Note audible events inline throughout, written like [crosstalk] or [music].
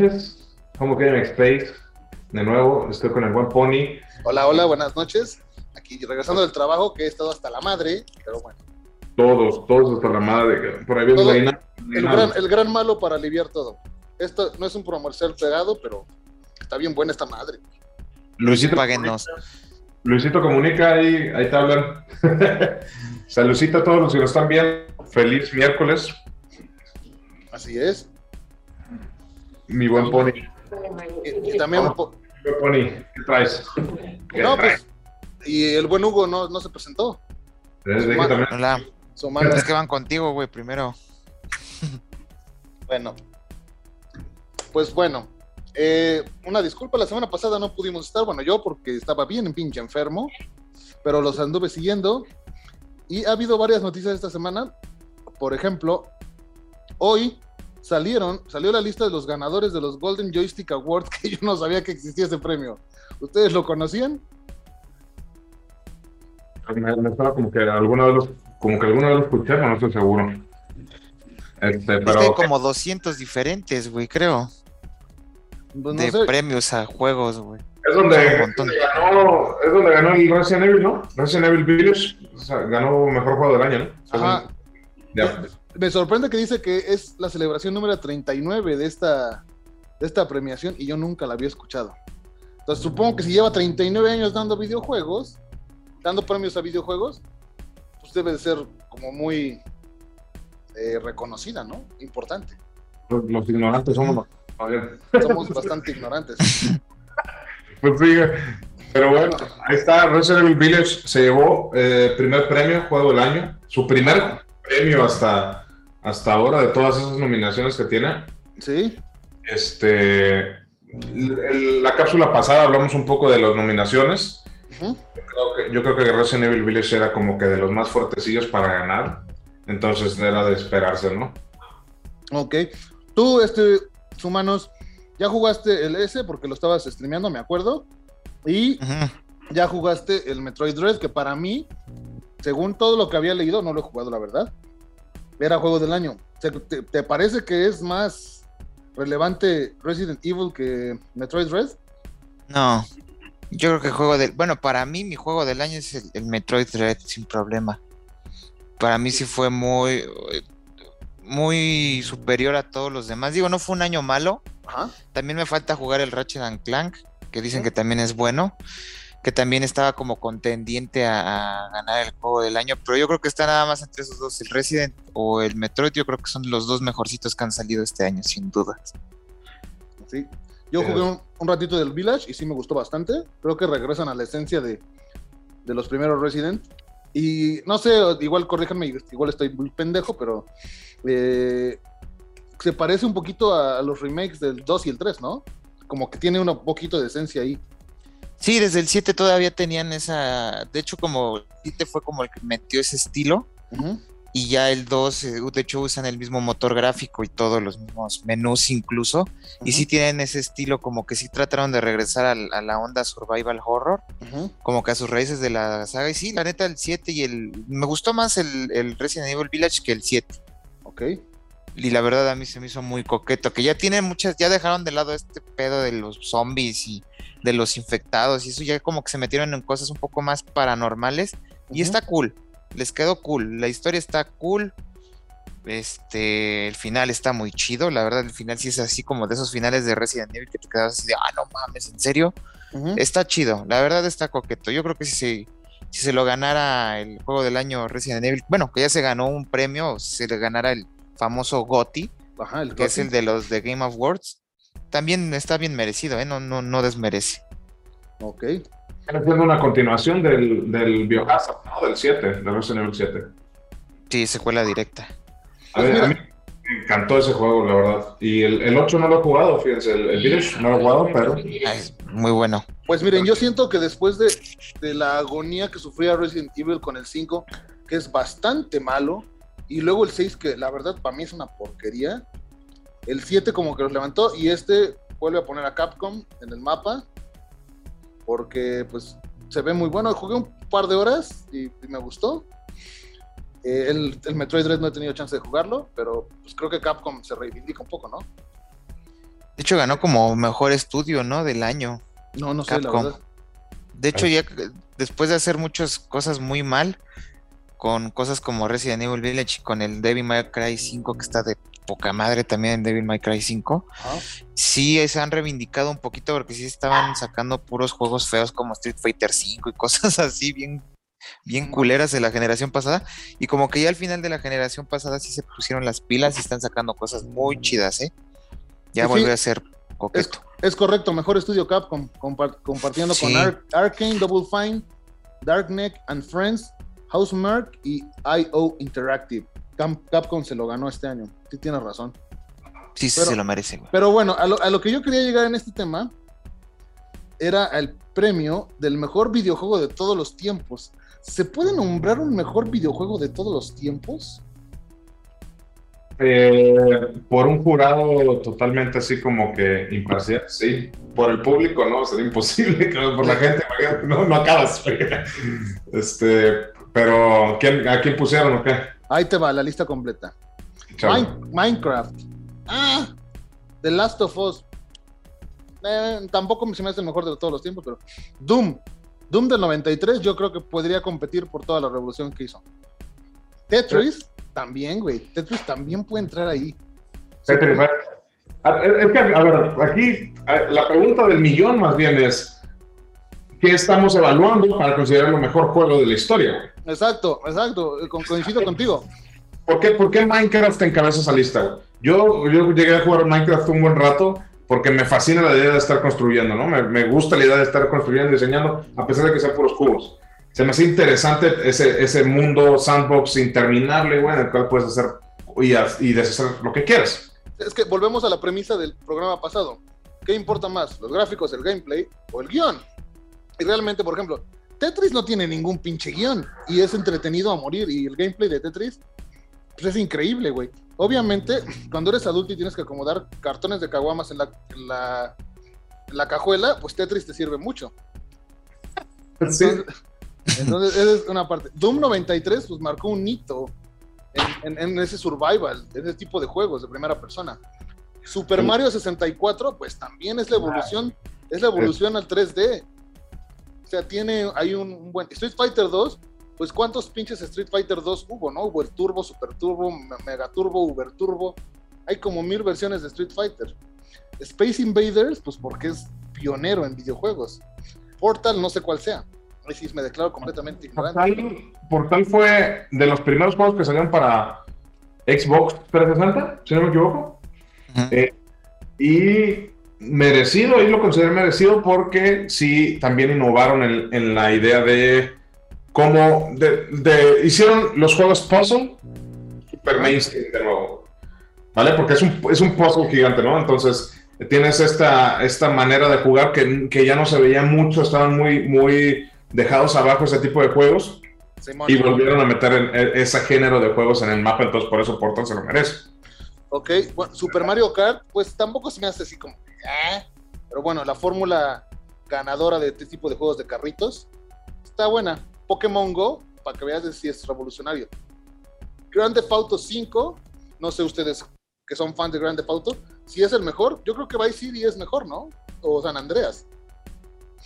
noches. Que en Space. De nuevo, estoy con el buen Pony. Hola, hola, buenas noches. Aquí regresando del trabajo, que he estado hasta la madre, pero bueno. Todos, todos hasta la madre. Por ahí viene Todo- El gran, el gran malo para aliviar todo. Esto no es un comercial pegado, pero está bien buena esta madre. Luisito, Páguenos. Luisito comunica ahí, ahí te hablan. [laughs] Saludcita a todos los que nos están viendo. Feliz miércoles, Así es. Mi buen Pony. Y, y también, po- Mi buen Pony, ¿qué traes? ¿Qué no, traes? pues, y el buen Hugo no, no se presentó. Desde Hola. Su mano, Es que van contigo, güey, primero. bueno. Pues bueno, eh, una disculpa, la semana pasada no pudimos estar, bueno, yo porque estaba bien pinche enfermo, pero los anduve siguiendo y ha habido varias noticias esta semana. Por ejemplo, hoy salieron, salió la lista de los ganadores de los Golden Joystick Awards, [laughs] que yo no sabía que existía ese premio. ¿Ustedes lo conocían? Me, me suena como que alguna vez los, como que alguna vez lo escuché, pero no estoy seguro. Este, Es que hay pero como 200 diferentes, güey, creo. Pues no de sé. premios a juegos, güey. es donde, ganó, es donde ganó el Resident Evil, ¿no? Resident Evil Village, o sea, ganó mejor juego del año, ¿no? Ajá. Ya. Me sorprende que dice que es la celebración número 39 de esta, de esta premiación y yo nunca la había escuchado. Entonces supongo que si lleva 39 años dando videojuegos, dando premios a videojuegos, pues debe de ser como muy eh, reconocida, ¿no? Importante. Los, los ignorantes somos los. a ver. Somos bastante ignorantes. [laughs] Pues sí, pero bueno, ahí está, Resident Evil Village se llevó eh, primer premio, juego del año, su primer premio hasta, hasta ahora de todas esas nominaciones que tiene. ¿Sí? Este, la cápsula pasada hablamos un poco de las nominaciones. Yo creo, que, yo creo que Resident Evil Village era como que de los más fuertecillos para ganar. Entonces era de esperarse, ¿no? Ok. Tú, este, humanos, ya jugaste el S porque lo estabas streameando, me acuerdo. Y ya jugaste el Metroid Dread, que para mí, según todo lo que había leído, no lo he jugado, la verdad. Era juego del año. ¿te, te parece que es más relevante Resident Evil que Metroid Dread? No. Yo creo que el juego del. Bueno, para mí, mi juego del año es el, el Metroid Dread, sin problema. Para mí sí fue muy. Muy superior a todos los demás. Digo, no fue un año malo. Ajá. También me falta jugar el Ratchet and Clank, que dicen que también es bueno, que también estaba como contendiente a, a ganar el juego del año, pero yo creo que está nada más entre esos dos, el Resident o el Metroid, yo creo que son los dos mejorcitos que han salido este año, sin duda. Sí. Yo jugué un, un ratito del Village y sí me gustó bastante. Creo que regresan a la esencia de, de los primeros Resident. Y no sé, igual corríjanme, igual estoy muy pendejo, pero eh, se parece un poquito a, a los remakes del 2 y el 3, ¿no? Como que tiene un poquito de esencia ahí. Sí, desde el 7 todavía tenían esa, de hecho como el 7 fue como el que metió ese estilo, y ya el 2, eh, de hecho usan el mismo motor gráfico y todos los mismos menús incluso, y sí tienen ese estilo como que sí trataron de regresar al- a la onda survival horror. Como que a sus raíces de la saga. Y sí, la neta, el 7 y el. Me gustó más el, el Resident Evil Village que el 7. Ok. Y la verdad, a mí se me hizo muy coqueto. Que ya tienen muchas. Ya dejaron de lado este pedo de los zombies y de los infectados. Y eso ya como que se metieron en cosas un poco más paranormales. Y está cool. Les quedó cool. La historia está cool. Este, el final está muy chido. La verdad, el final sí es así como de esos finales de Resident Evil que te quedas así de, ah, no mames, ¿en serio? Está chido, la verdad está coqueto. Yo creo que si se, si se lo ganara el juego del año Resident Evil, bueno, que ya se ganó un premio, si se le ganara el famoso GOTY, Ajá, el que es Gotti. el de los de Game of Awards, también está bien merecido, ¿eh? no, no, no desmerece. Ok. Viene siendo una continuación del, del Biohazard, ¿no? Del 7, del Resident Evil 7. Sí, secuela directa. A, ver, a mí me encantó ese juego, la verdad. Y el, el 8 no lo he jugado, fíjense. El, el Village no lo he jugado, pero es muy bueno. Pues miren, yo siento que después de, de la agonía que sufría Resident Evil con el 5, que es bastante malo, y luego el 6, que la verdad para mí es una porquería, el 7 como que los levantó, y este vuelve a poner a Capcom en el mapa, porque pues se ve muy bueno. Jugué un par de horas y, y me gustó. Eh, el, el Metroid Dread no he tenido chance de jugarlo, pero pues creo que Capcom se reivindica un poco, ¿no? De hecho, ganó como mejor estudio, ¿no? Del año. No, no sé, la Capcom. verdad. De hecho, ya después de hacer muchas cosas muy mal, con cosas como Resident Evil Village y con el Devil May Cry 5, que está de poca madre también en Devil May Cry 5, Ajá. sí se han reivindicado un poquito porque sí estaban sacando puros juegos feos como Street Fighter 5 y [laughs] cosas así bien, bien culeras de la generación pasada. Y como que ya al final de la generación pasada sí se pusieron las pilas y están sacando cosas muy chidas, ¿eh? Ya Sí, volvió a ser coqueto. es correcto, mejor estudio Capcom, compar- compartiendo Sí. con Ar- Arkane, Double Fine, Darkneck and Friends, Housemark y IO Interactive. Capcom se lo ganó este año. Sí, tienes razón. Sí, sí pero- se lo merece, güey. Pero bueno, a lo, a lo que yo quería llegar en este tema era el premio del mejor videojuego de todos los tiempos. ¿Se puede nombrar un mejor videojuego de todos los tiempos? Eh, por un jurado totalmente así como que imparcial, sí. Por el público, no, sería imposible. [laughs] Por la gente, no, no acabas. Este, pero ¿quién, ¿a quién pusieron o qué? Ahí te va la lista completa. Minecraft. Ah, The Last of Us. Eh, tampoco se me hace el mejor de todos los tiempos, pero Doom. Doom del 93 yo creo que podría competir por toda la revolución que hizo. Tetris también, güey. Tetris también puede entrar ahí. Tetris, Es que, a ver, aquí la pregunta del millón más bien es: ¿qué estamos evaluando para considerarlo mejor juego de la historia? Exacto, exacto. eh, co- Coincido contigo. ¿Por qué, por qué Minecraft encabeza esa lista? Yo, yo llegué a jugar Minecraft un buen rato porque me fascina la idea de estar construyendo, ¿no? Me, me gusta la idea de estar construyendo diseñando, a pesar de que sean puros cubos. Se me hace interesante ese, ese mundo sandbox interminable, güey, en el cual puedes hacer y, y deshacer lo que quieras. Es que volvemos a la premisa del programa pasado. ¿Qué importa más? ¿Los gráficos, el gameplay o el guion? Y realmente, por ejemplo, Tetris no tiene ningún pinche guion y es entretenido a morir. Y el gameplay de Tetris pues es increíble, güey. Obviamente, cuando eres adulto y tienes que acomodar cartones de caguamas en la, en la, en la cajuela, pues Tetris te sirve mucho. Sí. Entonces, entonces, esa es una parte. Doom 93 pues marcó un hito en, en- en ese survival, en ese tipo de juegos de primera persona. Super Sí. Mario 64 pues también es la evolución, es la evolución al 3D. O sea, tiene, hay un, un buen... Street Fighter 2, pues cuántos pinches Street Fighter 2 hubo, ¿no? Hubo el Turbo, Super Turbo, Me- Mega Turbo, Uber Turbo. Hay como mil versiones de Street Fighter. Space Invaders, pues porque es pionero en videojuegos. Portal, no sé cuál sea. Ahí sí me declaro completamente ignorante. Portal, Portal fue de los primeros juegos que salieron para Xbox 360, si no me equivoco. Eh, y merecido, ahí lo consideré merecido porque sí, también innovaron en, en la idea de cómo de, de- hicieron los juegos puzzle super mainstream de nuevo. ¿Vale? Porque es un, es un puzzle gigante, ¿no? Entonces tienes esta, esta manera de jugar que, que ya no se veía mucho, estaban muy, muy dejados abajo ese tipo de juegos Simón. y volvieron a meter ese género de juegos en el mapa, entonces por eso Portal se lo merece. Ok, bueno, Super Mario Kart, pues tampoco se me hace así como. "Ah", Pero bueno, la fórmula ganadora de este tipo de juegos de carritos está buena. Pokémon Go, para que veas si es revolucionario. Grand Theft Auto 5, no sé ustedes que son fans de Grand Theft Auto, si es el mejor, yo creo que Vice City es mejor, ¿no? O San Andreas.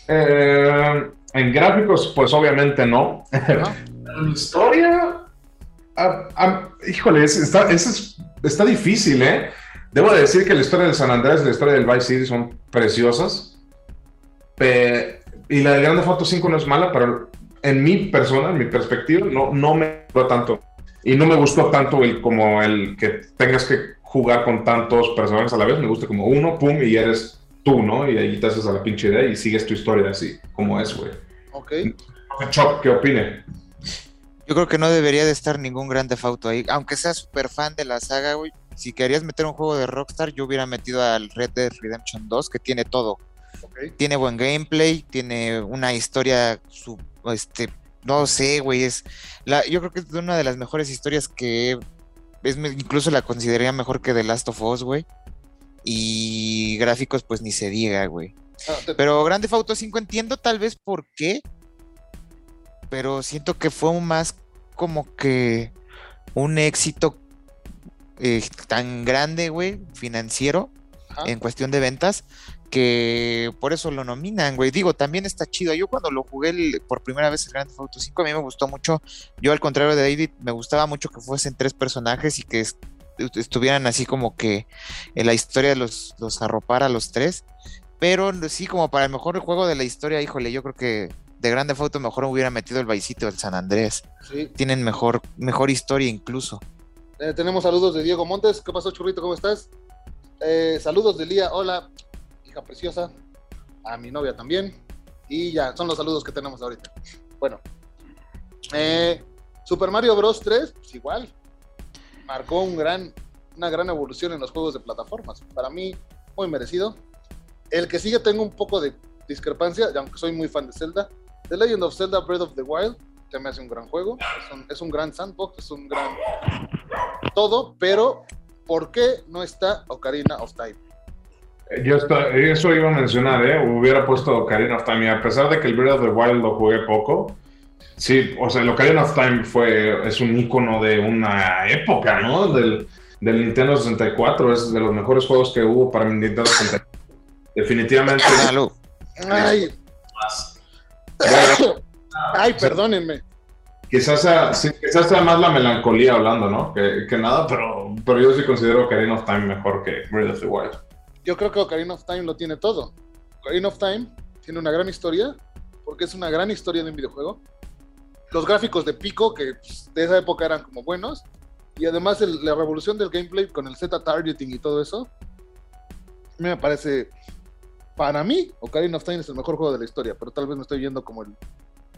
Eh, en gráficos, pues obviamente no. ¿no? [laughs] En historia, ah, ah, híjole, es- está, es- está difícil, ¿eh? Debo de decir que la historia de San Andrés y la historia del Vice City son preciosas. Pe- y la de Grande Foto 5 no es mala, pero en mi persona, en mi perspectiva, no, no me gustó tanto. Y no me gustó tanto el como el que tengas que jugar con tantos personajes a la vez. Me gusta como uno, pum, y eres tú, ¿no? Y ahí te haces a la pinche idea y sigues tu historia así, como es, güey. Ok. Chop, ¿qué opine? Yo creo que no debería de estar ningún Grand Theft Auto ahí, aunque sea súper fan de la saga, güey. Si querías meter un juego de Rockstar, yo hubiera metido al Red Dead Redemption 2, que tiene todo. Tiene buen gameplay, tiene una historia, su- este, no sé, güey, es la, yo creo que es una de las mejores historias que es, incluso la consideraría mejor que The Last of Us, güey. Y gráficos, pues ni se diga, güey. Ah, te- Pero Grand Theft Auto 5 entiendo tal vez por qué, pero siento que fue más como que un éxito eh, tan grande, güey, financiero, en cuestión de ventas, que por eso lo nominan, güey. Digo, también está chido. Yo cuando lo jugué por primera vez el Grand Theft Auto 5, a mí me gustó mucho. Yo, al contrario de David, me gustaba mucho que fuesen tres personajes y que estuvieran así como que en la historia los, los arropara a los tres. Pero sí, como para el mejor juego de la historia, híjole, yo creo que de Grande Auto mejor hubiera metido el Baicito del San Andrés. Tienen mejor, mejor historia incluso. Eh, tenemos saludos de Diego Montes. ¿Qué pasó, Churrito? ¿Cómo estás? Eh, saludos de Lía. Hola, hija preciosa. A mi novia también. Y ya, son los saludos que tenemos ahorita. Bueno. Eh, Super Mario Bros. 3, pues igual. Marcó un gran, una gran evolución en los juegos de plataformas. Para mí, muy merecido. El que sigue tengo un poco de discrepancia, aunque soy muy fan de Zelda. The Legend of Zelda Breath of the Wild, me hace un gran juego. Es un, gran sandbox, es un gran todo, pero ¿por qué no está Ocarina of Time? Eh, yo eso iba a mencionar, ¿eh? Hubiera puesto Ocarina of Time, y a pesar de que el Breath of the Wild lo jugué poco, sí, o sea, el Ocarina of Time fue, es un icono de una época, ¿no? Del, del Nintendo 64, es de los mejores juegos que hubo para Nintendo 64. Definitivamente. Ay. Ay, perdónenme. Quizás sea, quizás sea más la melancolía hablando, ¿no? Que, nada, pero, pero yo sí considero Ocarina of Time mejor que Breath of the Wild. Yo creo que Ocarina of Time lo tiene todo. Ocarina of Time tiene una gran historia, porque es una gran historia de un videojuego. Los gráficos de Pico, que pues, de esa época eran como buenos, y además la revolución del gameplay con el Z targeting y todo eso, me parece para mí, Ocarina of Time es el mejor juego de la historia, pero tal vez me estoy viendo como el,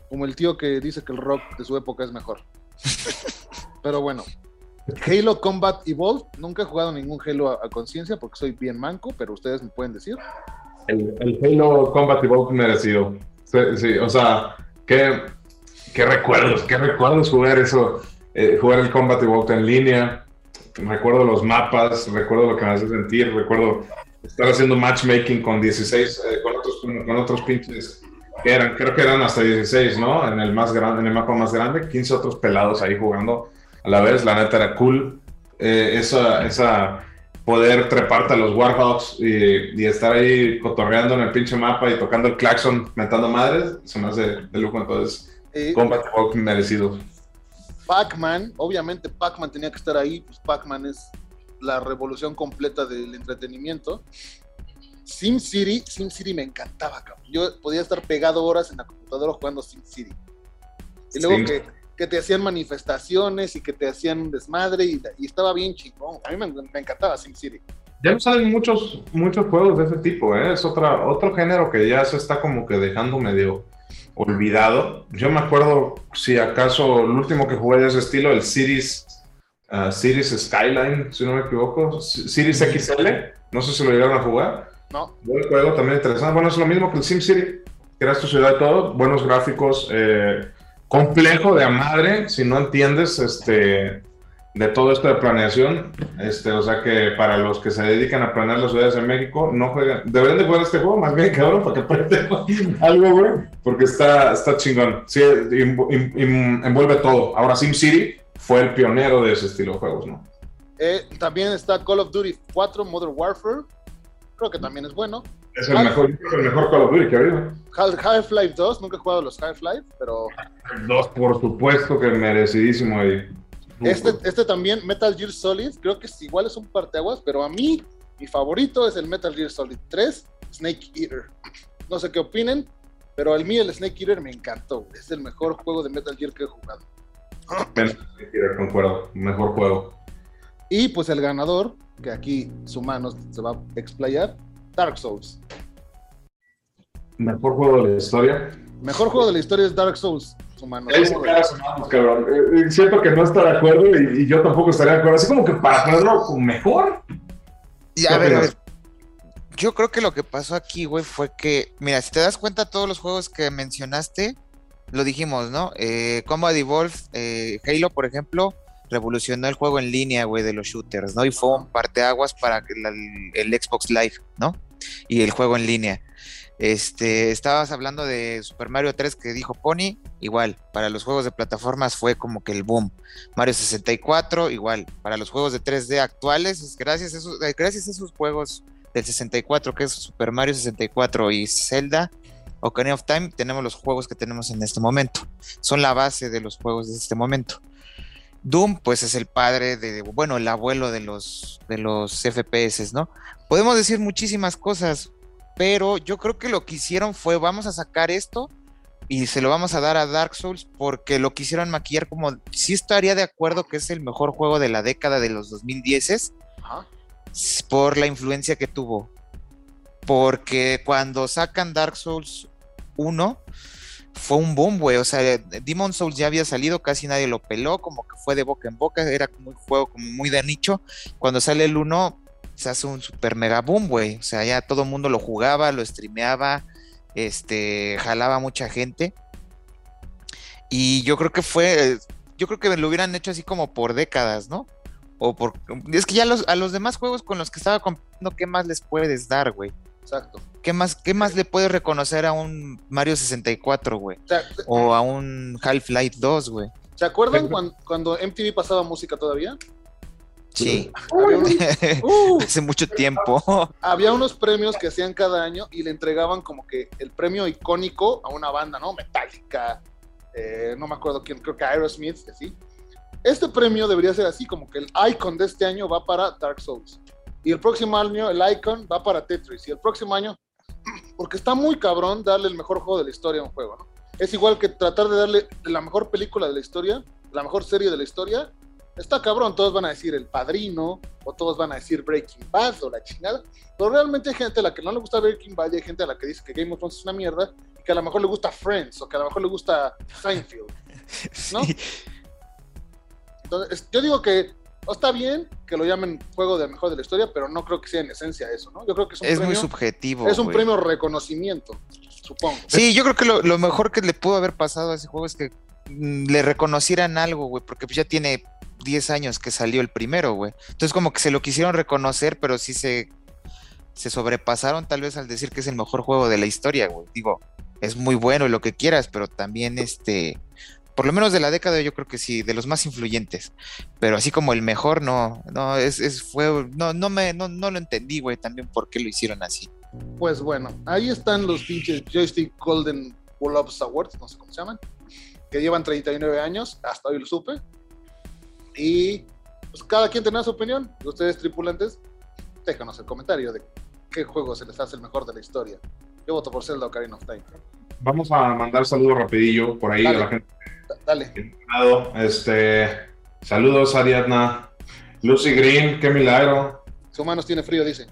como el tío que dice que el rock de su época es mejor. [laughs] pero bueno, Halo Combat Evolved, nunca he jugado ningún Halo a, conciencia porque soy bien manco, pero ustedes me pueden decir. El, Halo Combat Evolved merecido. Sí, o sea, qué, qué recuerdos, qué recuerdos jugar eso, eh, jugar el Combat Evolved en línea. Recuerdo los mapas, recuerdo lo que me hace sentir, recuerdo estar haciendo matchmaking con 16, eh, con, otros, con otros pinches que eran, creo que eran hasta 16, ¿no? En el, más grande, en el mapa más grande, 15 otros pelados ahí jugando a la vez, la neta era cool. Eh, esa, esa poder treparte a los Warhawks y, y, estar ahí cotorreando en el pinche mapa y tocando el claxon, metando madres, se me hace de lujo, entonces, Combat Walk merecido. Pac-Man, obviamente Pac-Man tenía que estar ahí, pues Pac-Man es la revolución completa del entretenimiento. Sim City, Sim City me encantaba, cabrón. Yo podía estar pegado horas en la computadora jugando Sim City. Y luego que, que, te hacían manifestaciones y que te hacían desmadre y, estaba bien chingón. A mí me, encantaba Sim City. Ya no salen muchos, muchos juegos de ese tipo, ¿eh? es otra, otro género que ya se está como que dejando medio olvidado. Yo me acuerdo, si acaso, el último que jugué de ese estilo, el Cities uh, Skyline, si no me equivoco, Cities XL, no sé si lo llegaron a jugar. No. Buen juego también interesante. Bueno, es lo mismo que el SimCity, creas tu ciudad y todo, buenos gráficos, eh, complejo de a madre, si no entiendes este, de todo esto de planeación. Este, o sea que para los que se dedican a planear las ciudades en México, no jueguen, deberían de jugar este juego, más bien cabrón, para que aprendan [laughs] algo, güey, porque está, está chingón. Sí, envuelve todo. Ahora SimCity fue el pionero de ese estilo de juegos, ¿no? Eh, también está Call of Duty 4 Modern Warfare. Creo que también es bueno. Es el, mejor, el mejor Call of Duty que ha habido. Half-Life 2, nunca he jugado los Half-Life, pero. El 2, por supuesto que merecidísimo ahí. Este, este también, Metal Gear Solid, creo que es, igual es un parteaguas, pero a mí, mi favorito es el Metal Gear Solid 3, Snake Eater. No sé qué opinen, pero al mí el Snake Eater me encantó. Es el mejor juego de Metal Gear que he jugado. Concuerdo, mejor juego. Y pues el ganador, que aquí su mano se va a explayar, Dark Souls. Mejor juego de la historia. Mejor juego de la historia es Dark Souls. Su mano. Eh, eh, siento que no está de acuerdo y, yo tampoco estaría de acuerdo. Así como que para ponerlo mejor. Y a ver, a ver. Yo creo que lo que pasó aquí, güey, fue que, mira, si te das cuenta, todos los juegos que mencionaste, lo dijimos, ¿no? Eh, Combat Evolve, eh, Halo, por ejemplo, revolucionó el juego en línea, güey, de los shooters, ¿no? Y fue un parteaguas para el, Xbox Live, ¿no? Y el juego en línea. Este, estabas hablando de Super Mario 3 que dijo Pony, igual, para los juegos de plataformas fue como que el boom. Mario 64, igual, para los juegos de 3D actuales, gracias a esos, gracias a esos juegos del 64, que es Super Mario 64 y Zelda, Ocarina of Time, tenemos los juegos que tenemos en este momento. Son la base de los juegos de este momento. Doom, pues es el padre de, bueno, el abuelo de los, de los FPS, ¿no? Podemos decir muchísimas cosas, pero yo creo que lo que hicieron fue, vamos a sacar esto y se lo vamos a dar a Dark Souls porque lo quisieron maquillar como, sí estaría de acuerdo que es el mejor juego de la década de los 2010 por la influencia que tuvo. Porque cuando sacan Dark Souls 1, fue un boom, güey. O sea, Demon Souls ya había salido, casi nadie lo peló, como que fue de boca en boca, era como un juego como muy de nicho. Cuando sale el 1, se hace un super mega boom, güey. O sea, ya todo el mundo lo jugaba, lo streameaba, este, jalaba mucha gente. Y yo creo que fue, yo creo que lo hubieran hecho así como por décadas, ¿no? O por, es que ya los, a los demás juegos con los que estaba comprando, ¿qué más les puedes dar, güey? Exacto. ¿Qué más, ¿Qué más le puedes reconocer a un Mario 64, güey? O, a un Half-Life 2, güey. ¿Se acuerdan cuando, MTV pasaba música todavía? Sí. [laughs] Uh. Hace mucho tiempo. Había unos premios que hacían cada año y le entregaban como que el premio icónico a una banda, ¿no? Metallica, eh, no me acuerdo quién, creo que Aerosmith, así. Este premio debería ser así, como que el icon de este año va para Dark Souls. Y el próximo año el icon va para Tetris. Y el próximo año, porque está muy cabrón darle el mejor juego de la historia a un juego, ¿no? Es igual que tratar de darle la mejor película de la historia, la mejor serie de la historia. Está cabrón, todos van a decir El Padrino, o todos van a decir Breaking Bad, o la chingada. Pero realmente hay gente a la que no le gusta Breaking Bad y hay gente a la que dice que Game of Thrones es una mierda, y que a lo mejor le gusta Friends, o que a lo mejor le gusta Seinfeld. ¿No? [laughs] Entonces, yo digo que está bien que lo llamen juego de mejor de la historia, pero no creo que sea en esencia eso, ¿no? Yo creo que es un es muy subjetivo. Es un premio reconocimiento, supongo. Sí, yo creo que lo, mejor que le pudo haber pasado a ese juego es que mm, le reconocieran algo, güey, porque pues ya tiene 10 años que salió el primero, güey. Entonces como que se lo quisieron reconocer, pero sí se, se sobrepasaron tal vez al decir que es el mejor juego de la historia, güey. Digo, es muy bueno y lo que quieras, pero también este por lo menos de la década yo creo que sí, de los más influyentes, pero así como el mejor no, no, es, es fue, no, no me, no, no lo entendí, güey, también por qué lo hicieron así. Pues bueno, ahí están los pinches Joystick Golden Globes Awards, no sé cómo se llaman, que llevan 39 años, hasta hoy lo supe, y pues cada quien tendrá su opinión, ustedes tripulantes, déjanos el comentario de qué juego se les hace el mejor de la historia. Yo voto por Zelda Ocarina of Time. Vamos a mandar saludos rapidillo por ahí a la gente Dale. Este, saludos, Ariadna. Lucy Green, qué milagro. Su manos tiene frío, dice.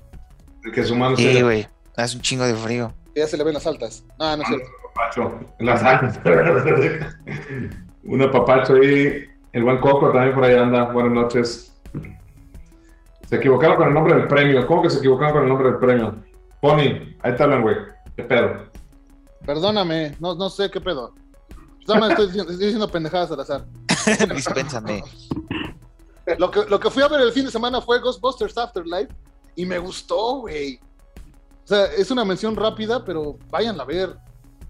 Que su mano sí, güey. Hace un chingo de frío. Ya se le ven las altas. Ah, no es cierto. Papacho, las altas. [laughs] Una papacho ahí. El buen Coco también por ahí anda. Buenas noches. Se equivocaron con el nombre del premio. ¿Cómo que se equivocaron con el nombre del premio? Pony, ahí te hablan, güey. ¿Qué pedo? Perdóname, no, no sé qué pedo. No, estoy diciendo, estoy diciendo pendejadas al azar. [laughs] Dispénsame. Lo que, lo que fui a ver el fin de semana fue Ghostbusters Afterlife y me gustó, güey. O sea, es una mención rápida, pero váyanla a ver.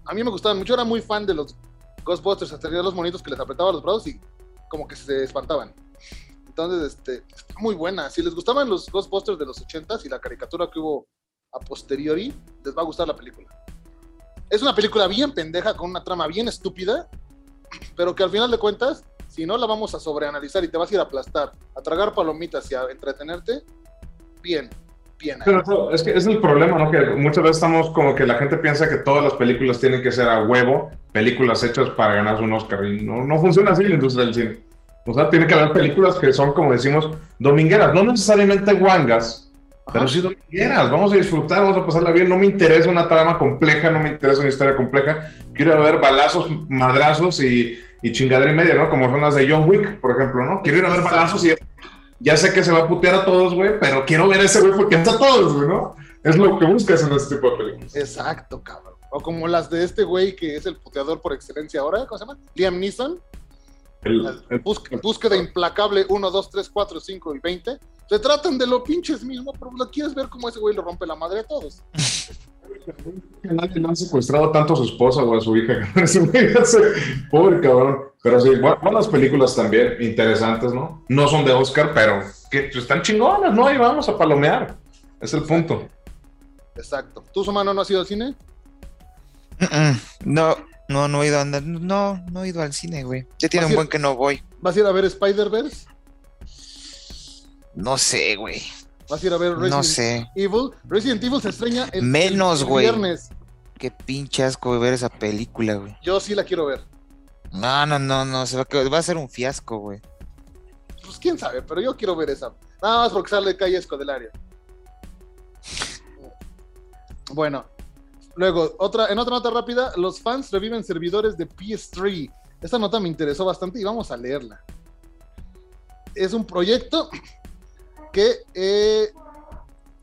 A mí me gustaban mucho, era muy fan de los Ghostbusters, hasta los monitos que les apretaba los brazos y como que se espantaban. Entonces, este, está muy buena. Si les gustaban los Ghostbusters de los 80s y la caricatura que hubo a posteriori, les va a gustar la película. Es una película bien pendeja, con una trama bien estúpida, pero que al final de cuentas, si no la vamos a sobreanalizar y te vas a ir a aplastar, a tragar palomitas y a entretenerte, bien, bien. Pero es que es el problema, ¿no? Que muchas veces estamos como que la gente piensa que todas las películas tienen que ser a huevo, películas hechas para ganarse un Oscar, y no, no funciona así la industria del cine. O sea, tiene que haber películas que son, como decimos, domingueras, no necesariamente guangas, pero si no quieras, vamos a disfrutar, vamos a pasarla bien. No me interesa una trama compleja, no me interesa una historia compleja. Quiero ver balazos, madrazos y, y chingadera y media, ¿no? Como son las de John Wick, por ejemplo, ¿no? Quiero ir a ver balazos y ya sé que se va a putear a todos, güey, pero quiero ver a ese güey porque está a todos, güey, ¿no? Es lo que buscas en este tipo de películas. Exacto, cabrón. O como las de este güey que es el puteador por excelencia ahora, ¿cómo se llama? Liam Neeson. El, búsqueda implacable 1, 2, 3, 4, 5 y 20 se tratan de lo pinches mismo, pero lo quieres ver como ese güey le rompe la madre a todos. Nadie le han secuestrado tanto a su esposa o a su hija. [laughs] Pobre cabrón. Pero sí, buenas películas también, interesantes, ¿no? No son de Oscar, pero que están chingonas, ¿no? Y vamos a palomear. Es el punto. Exacto. ¿Tú, Somano, no has ido al cine? No, no, no he ido a andar. No, no he ido al cine, güey. Ya tiene ¿Vas a un ir- buen que no voy. ¿Vas a ir a ver Spider-Verse? No sé, güey. ¿Vas a ir a ver Resident No sé. Evil? Resident Evil se estrena el, Menos, el güey. viernes. Qué pinche asco ver esa película, güey. Yo sí la quiero ver. No, no, no, no. Se va, a quedar- va a ser un fiasco, güey. Pues quién sabe, pero yo quiero ver esa. Nada más porque sale Calle Escodelario. Bueno, luego, otra, en otra nota rápida, los fans reviven servidores de PS3. Esta nota me interesó bastante y vamos a leerla. Es un proyecto que eh,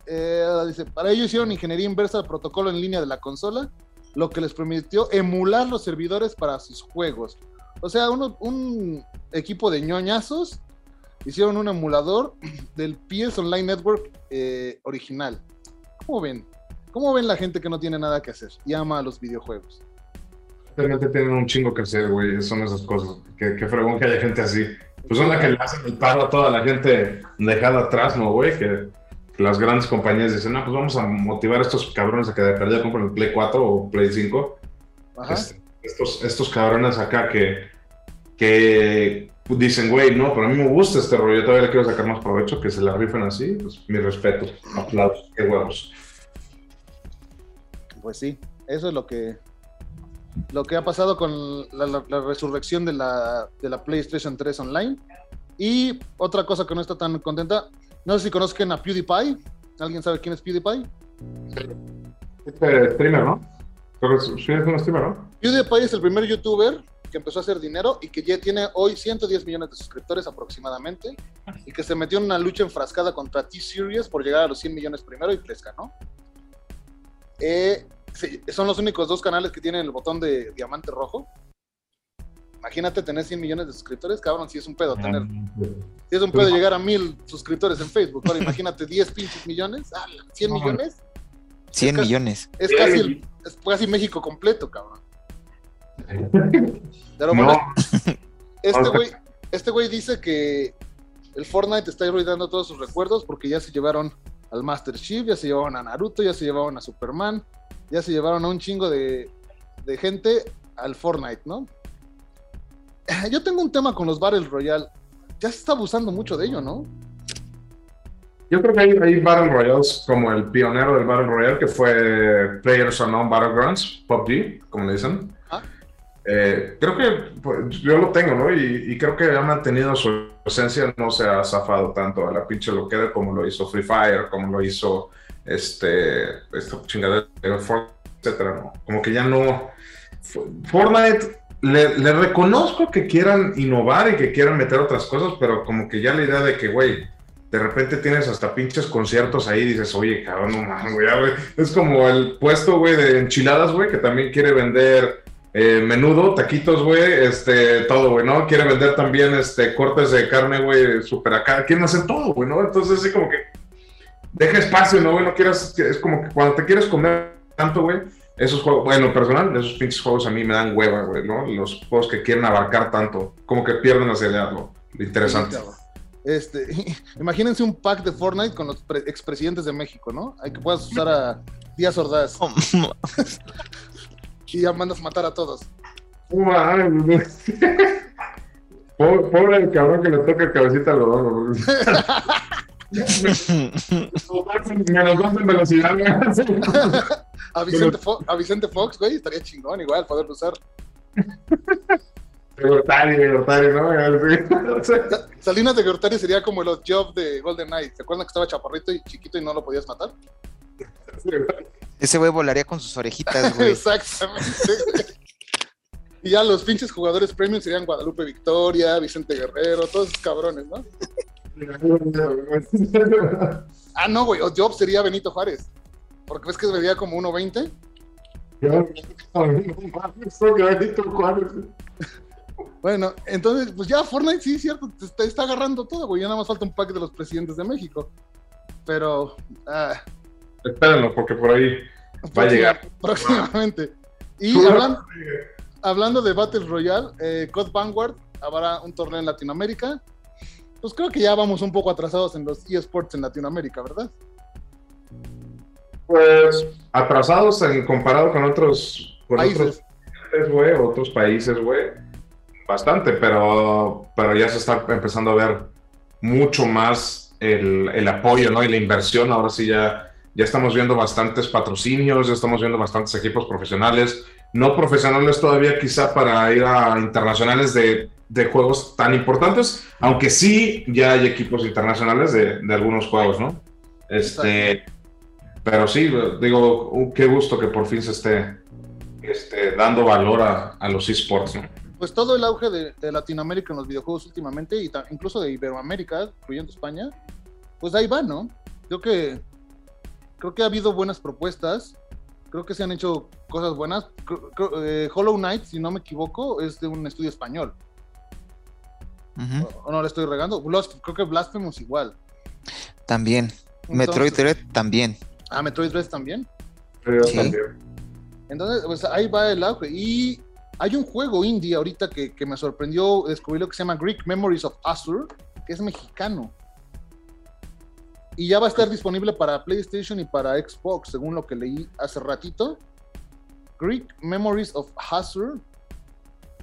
eh, dice, para ello hicieron ingeniería inversa del protocolo en línea de la consola, lo que les permitió emular los servidores para sus juegos. O sea, un equipo de ñoñazos hicieron un emulador [clears throat] del PS Online Network eh, original. ¿Cómo ven? ¿Cómo ven la gente que no tiene nada que hacer y ama los videojuegos? Realmente tienen un chingo que hacer, güey. Son esas cosas. Que, que fregón que haya gente así. Pues son las que le hacen el paro a toda la gente dejada atrás, ¿no, güey? Que, que las grandes compañías dicen, no, pues vamos a motivar a estos cabrones a que de perdida compren el Play 4 o Play 5. Ajá. Este, estos, estos cabrones acá que, que dicen, güey, no, pero a mí me gusta este rollo, yo todavía le quiero sacar más provecho, que se la rifen así, pues mi respeto, aplausos, qué huevos. Pues sí, eso es lo que lo que ha pasado con la, la- la resurrección de la, de la PlayStation 3 Online. Y otra cosa que no está tan contenta, no sé si conozcan a PewDiePie. ¿Alguien sabe quién es PewDiePie? Este streamer, ¿no? Sí es un streamer, ¿no? PewDiePie es el primer youtuber que empezó a hacer dinero y que ya tiene hoy 110 millones de suscriptores aproximadamente y que se metió en una lucha enfrascada contra T-Series por llegar a los 100 millones primero y les ganó. Eh, sí, son los únicos dos canales que tienen el botón de diamante rojo. Imagínate tener 100 millones de suscriptores, cabrón, si es un pedo tener, si es un pedo llegar a mil suscriptores en Facebook. Ahora [laughs] imagínate 10 pinches millones, ah, 100 No, millones, 100 casi- millones. es casi, el- es casi México completo, cabrón. [laughs] Pero bueno, No, Este güey, este güey dice que el Fortnite está arruinando todos sus recuerdos porque ya se llevaron al Master Chief, ya se llevaron a Naruto, ya se llevaron a Superman, ya se llevaron a un chingo de, de gente al Fortnite, ¿no? Yo tengo un tema con los Battle Royale. Ya se está abusando mucho de ello, ¿no? yo creo que hay, hay Battle Royales como el pionero del Battle Royale, que fue Players Unknown Battlegrounds, PUBG, como le dicen. Ajá. Eh, creo que pues, yo lo tengo, ¿no? Y, y creo que ha mantenido su esencia, no se ha zafado tanto a la pinche loquera como lo hizo Free Fire, como lo hizo este, esta chingadera de Fortnite, etcétera, ¿no? Como que ya no. Fortnite, le, reconozco que quieran innovar y que quieran meter otras cosas, pero como que ya la idea de que, güey, de repente tienes hasta pinches conciertos ahí y dices, oye, cabrón, no mames, güey. Es como el puesto, güey, de enchiladas, güey, que también quiere vender eh, menudo, taquitos, güey, este, todo, güey, ¿no? Quiere vender también, este, cortes de carne, güey, súper acá. Quieren hacer todo, güey, ¿no? Entonces, así como que deja espacio, ¿no, güey? No quieras, es como que cuando te quieres comer tanto, güey, esos juegos, bueno, personal, esos pinches juegos a mí me dan hueva, güey, ¿no? Los juegos que quieren abarcar tanto, como que pierden la seriedad, ¿no? Lo interesante. Este, [laughs] imagínense un pack de Fortnite con los pre- expresidentes de México, ¿no? Hay que puedas usar a Díaz Ordaz [laughs] y ya mandas matar a todos. [laughs] Pobre, pobre el cabrón que le toca el cabecita al Menos dos en velocidad. A Vicente, Fo- a Vicente Fox, güey, estaría chingón igual poderlo usar. De Gortari, de Gortari, ¿no? Salinas de Gortari sería como los Job de Golden Knight. ¿Se acuerdan que estaba chaparrito y chiquito y no lo podías matar? Ese güey volaría con sus orejitas, [laughs] güey. Exactamente. y ya los pinches jugadores premium serían Guadalupe Victoria, Vicente Guerrero, todos esos cabrones, ¿no? Ah, no, güey, o Job sería Benito Juárez. Porque ves que medía como 1.20. Bueno, entonces, pues ya Fortnite sí, cierto, te está, está agarrando todo, güey. Ya nada más falta un pack de los presidentes de México. Pero, ah, Espérenlo, porque por ahí va a llegar. [laughs] próximamente. Y hablan- hablando de Battle Royale, eh, COD Vanguard habrá un torneo en Latinoamérica. Pues creo que ya vamos un poco atrasados en los eSports en Latinoamérica, ¿verdad? Pues atrasados en comparado con otros con Países. otros, güey, otros países, güey. Bastante, pero, pero ya se está empezando a ver mucho más el, el apoyo, ¿no? Y la inversión. Ahora sí ya, ya estamos viendo bastantes patrocinios, ya estamos viendo bastantes equipos profesionales. No profesionales todavía quizá para ir a internacionales de, de juegos tan importantes, aunque sí ya hay equipos internacionales de, de algunos juegos, ¿no? Este, pero sí, digo, qué gusto que por fin se esté este, dando valor a, a los esports, ¿no? Pues todo el auge de, de Latinoamérica en los videojuegos últimamente, y ta- incluso de Iberoamérica, incluyendo España, pues ahí va, ¿no? Creo que, creo que ha habido buenas propuestas, creo que se han hecho cosas buenas. Creo- creo- eh, Hollow Knight, si no me equivoco, es de un estudio español. ¿O o no le estoy regando? Creo que Blasphemous igual. También. Metroid Dread también. Ah, Metroid 3 también. Sí. también. Entonces, pues ahí va el auge. Y hay un juego indie ahorita que, que me sorprendió descubrir lo que se llama Greek Memories of Azure, que es mexicano. Y ya va a estar disponible para PlayStation y para Xbox, según lo que leí hace ratito. Greek Memories of Azure.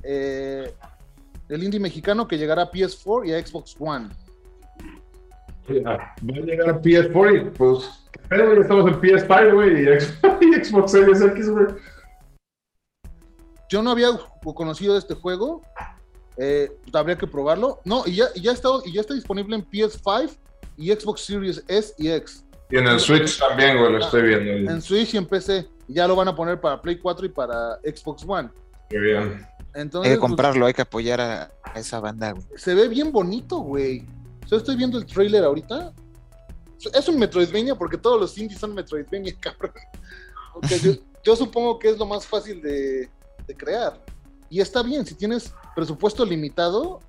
eh, el indie mexicano que llegará a PS4 y a Xbox One. Va a llegar a PS4 y pues, pero ya estamos en PS5, güey, [laughs] y, Xbox Series X, güey. Yo no había conocido este juego. eh, habría que probarlo. No, y ya, y ya está, y ya está disponible en PS5 y Xbox Series S y X. Y en el Switch también, güey, lo estoy viendo. En Switch y en PC. Ya lo van a poner para Play 4 y para Xbox One. Muy bien. Entonces, Hay que pues, comprarlo, hay que apoyar a, a esa banda, güey. se ve bien bonito, güey. Yo estoy viendo el trailer ahorita. Es un Metroidvania porque todos los indies son Metroidvania, [laughs] cabrón. Yo, [laughs] yo supongo que es lo más fácil de, de crear. Y está bien, si tienes presupuesto limitado,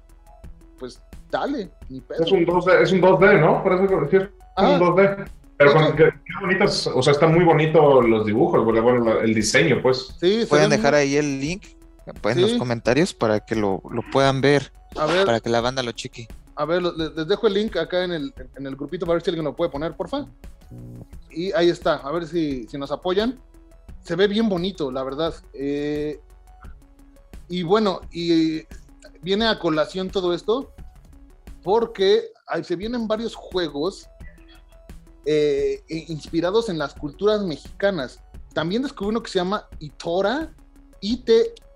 pues dale, ni pedo. Es un 2D, es un 2D, ¿no? Por eso que es Ah. un 2D. Pero con, Ok. qué, qué bonitos, o sea, están muy bonitos los dibujos, güey, bueno, el diseño, pues. Sí, Pueden dejar muy- ahí el link en Sí. los comentarios para que lo, lo puedan ver, para que la banda lo cheque. A ver, les, les dejo el link acá en el, en el grupito para ver si alguien lo puede poner, porfa. Y ahí está, a ver si, si nos apoyan. Se ve bien bonito, la verdad. Eh, y bueno, y viene a colación todo esto porque se vienen varios juegos eh, inspirados en las culturas mexicanas. También descubrí uno que se llama Itora,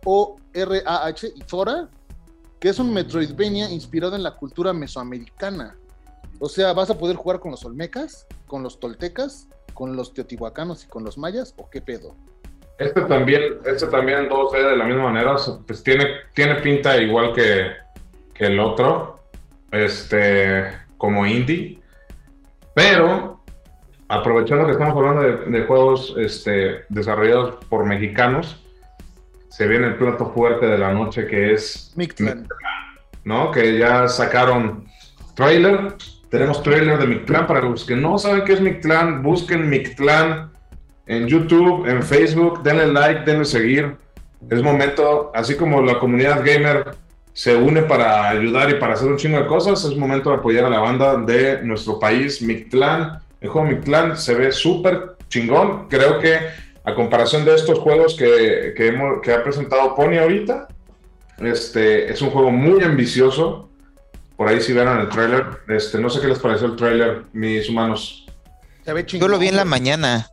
I-T-O-R-A-H, Itora, que es un Metroidvania inspirado en la cultura mesoamericana. O sea, vas a poder jugar con los olmecas, con los toltecas, con los teotihuacanos y con los mayas, o qué pedo. Este también, este también en 2D de la misma manera, pues tiene, tiene pinta igual que, que el otro, este, como indie, pero aprovechando que estamos hablando de, de juegos este, desarrollados por mexicanos, se viene el plato fuerte de la noche que es Mictlan. ¿no? Que ya sacaron trailer. Tenemos trailer de Mictlán. Para los que no saben qué es Mictlán, busquen Mictlán en YouTube, en Facebook, denle like, denle seguir. Es momento, así como la comunidad gamer se une para ayudar y para hacer un chingo de cosas, es momento de apoyar a la banda de nuestro país, Mictlán. El juego Mictlán se ve súper chingón. Creo que a comparación de estos juegos que, que, hemos- que ha presentado Pony ahorita, este es un juego muy ambicioso. Por ahí si vieron el trailer, este, no sé qué les pareció el trailer, mis humanos. Yo lo vi en la mañana.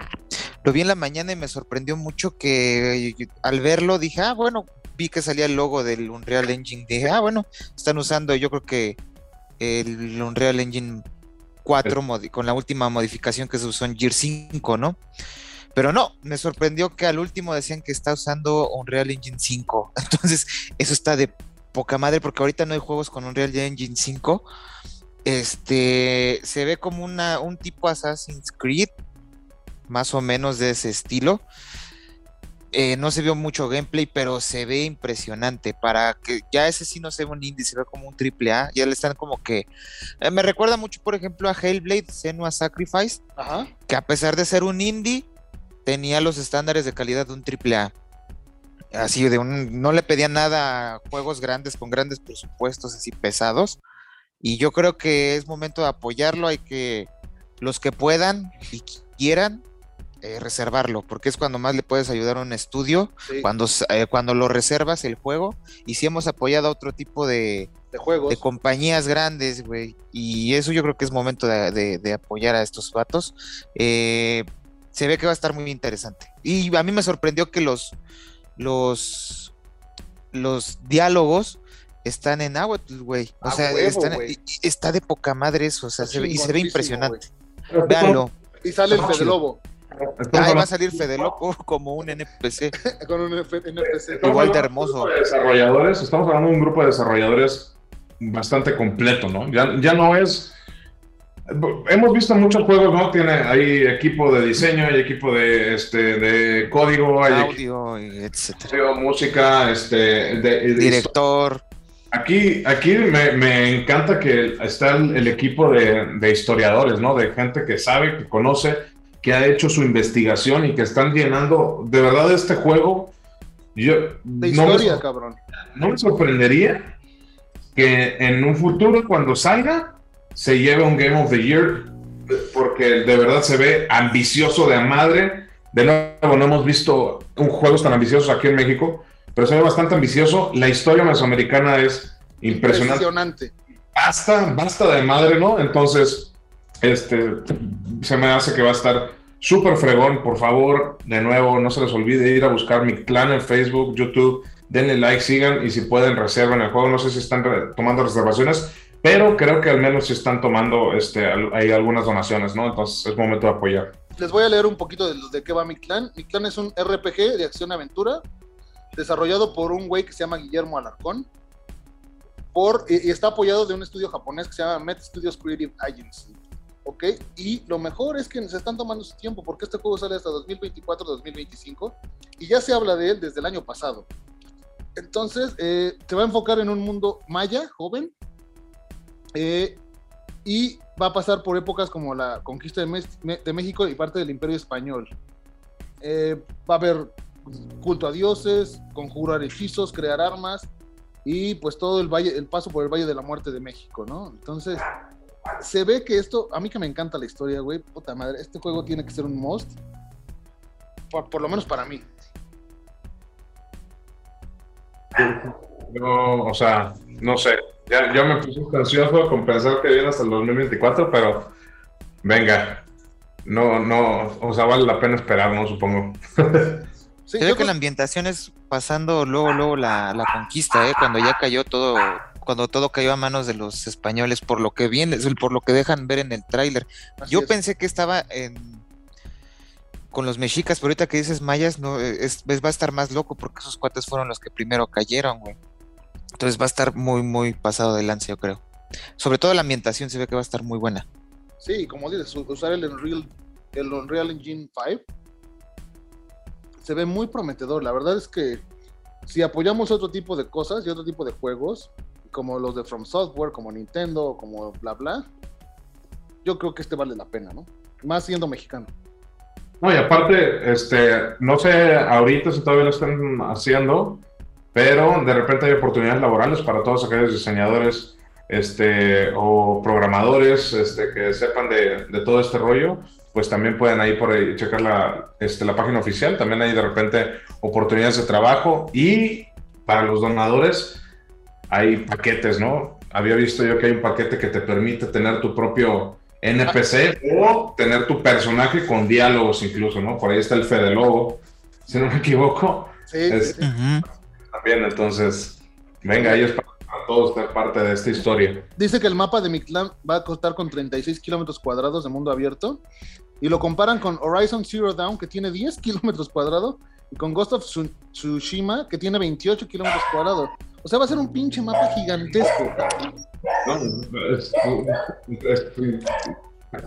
Lo vi en la mañana y me sorprendió mucho que al verlo dije, ah, bueno, vi que salía el logo del Unreal Engine. Dije, ah, bueno, están usando yo creo que el Unreal Engine 4 modi- con la última modificación que se usó en Gear 5, ¿no? Pero no, me sorprendió que al último decían que está usando Unreal Engine 5. [laughs] Entonces, eso está de poca madre porque ahorita no hay juegos con Unreal Engine 5. Este se ve como una, un tipo Assassin's Creed, más o menos de ese estilo. Eh, no se vio mucho gameplay, pero se ve impresionante. Para que ya ese sí no se ve un indie, se ve como un triple A. Ya le están como que. eh, me recuerda mucho, por ejemplo, a Hellblade Senua Sacrifice, Ajá. que a pesar de ser un indie, tenía los estándares de calidad de un triple A. Así de un, no le pedían nada a juegos grandes con grandes presupuestos así pesados. Y yo creo que es momento de apoyarlo. Hay que los que puedan y quieran eh, reservarlo, porque es cuando más le puedes ayudar a un estudio, Sí, cuando, eh, cuando lo reservas el juego, y si hemos apoyado a otro tipo de, de juegos. de compañías grandes, güey, y eso yo creo que es momento de, de- de apoyar a estos vatos. Eh, se ve que va a estar muy interesante. Y a mí me sorprendió que los, los, los diálogos están en náhuatl, güey. O A sea, huevo, están- güey. y- y está de poca madre eso, o sea, Está se ve- y se ve impresionante. güey. Véanlo. Y sale el Fede. Lobo Ahí va a salir Fede Loco [laughs] como un NPC. [laughs] con un NPC. Igual de hermoso. un grupo de desarrolladores, estamos hablando de un grupo de desarrolladores bastante completo, ¿no? Ya, ya no es. Hemos visto muchos juegos, ¿no? Tiene hay equipo de diseño, hay equipo de, este, de código, hay Audio, etcétera. música, este, de, de- Director. Aquí, aquí me, me encanta que está el, el equipo de, de historiadores, ¿no? De gente que sabe, que conoce, que ha hecho su investigación y que están llenando de verdad este juego. Yo De no me historia, cabrón. no me sorprendería que en un futuro, cuando salga, se lleve un Game of the Year, porque de verdad se ve ambicioso de madre. De nuevo, no hemos visto un juegos tan ambiciosos aquí en México, pero se ve bastante ambicioso. La historia mesoamericana es impresionante. Impresionante. Basta, basta de madre, ¿no? Entonces, este, se me hace que va a estar súper fregón. Por favor, de nuevo, no se les olvide ir a buscar mi clan en Facebook, YouTube. Denle like, sigan y si pueden, reserven el juego. No sé si están tomando reservaciones, pero creo que al menos si están tomando este, hay algunas donaciones, ¿no? Entonces es momento de apoyar. Les voy a leer un poquito de, de qué va mi clan. Mi clan es un RPG de acción-aventura desarrollado por un güey que se llama Guillermo Alarcón. Por, y, y está apoyado de un estudio japonés que se llama Met Studios Creative Agency. ¿Ok? Y lo mejor es que se están tomando su tiempo porque este juego sale hasta 2024-2025 y ya se habla de él desde el año pasado. Entonces, eh, se va a enfocar en un mundo maya, joven, eh, y va a pasar por épocas como la conquista de, México y parte del Imperio Español. Eh, va a haber culto a dioses, conjurar hechizos, crear armas y pues todo el valle, el paso por el Valle de la Muerte de México, ¿no? Entonces, se ve que esto, a mí que me encanta la historia, güey, puta madre, este juego tiene que ser un must, por, lo menos para mí. Yo, o sea, no sé. Ya, yo me puse ansioso con pensar que viene hasta el 2024, pero venga. No, no, o sea, vale la pena esperar, ¿no? Supongo. [laughs] Sí, yo que creo- la ambientación es pasando luego, luego la, la conquista, ¿eh? Cuando ya cayó todo, cuando todo cayó a manos de los españoles, por lo que viene, por lo que dejan ver en el tráiler. Yo es. pensé que estaba en con los mexicas, pero ahorita que dices mayas, no, es, es- va a estar más loco porque esos cuates fueron los que primero cayeron, güey. Entonces va a estar muy, muy pasado de lance, yo creo. Sobre todo la ambientación se ve que va a estar muy buena. Sí, como dices, usar el Unreal, el Unreal Engine 5 se ve muy prometedor. La verdad es que si apoyamos otro tipo de cosas y otro tipo de juegos, como los de From Software, como Nintendo, como bla bla, yo creo que este vale la pena, ¿no? Más siendo mexicano. No, y aparte, este, no sé ahorita si todavía lo están haciendo, pero de repente hay oportunidades laborales para todos aquellos diseñadores este, o programadores este, que sepan de, de todo este rollo, pues también pueden ahí por ahí checar la, este, la página oficial, también hay de repente oportunidades de trabajo y para los donadores hay paquetes, ¿no? Había visto yo que hay un paquete que te permite tener tu propio NPC o tener tu personaje con diálogos incluso, ¿no? Por ahí está el Fede Lobo, si no me equivoco, Sí, Es- sí, sí. También, entonces, venga, es para, para todos ser parte de esta historia. Dice que el mapa de Mictlán va a costar con 36 kilómetros cuadrados de mundo abierto y lo comparan con Horizon Zero Dawn que tiene 10 kilómetros cuadrados y con Ghost of Tsu- Tsushima que tiene 28 kilómetros cuadrados. O sea, va a ser un pinche mapa gigantesco. No, es, es-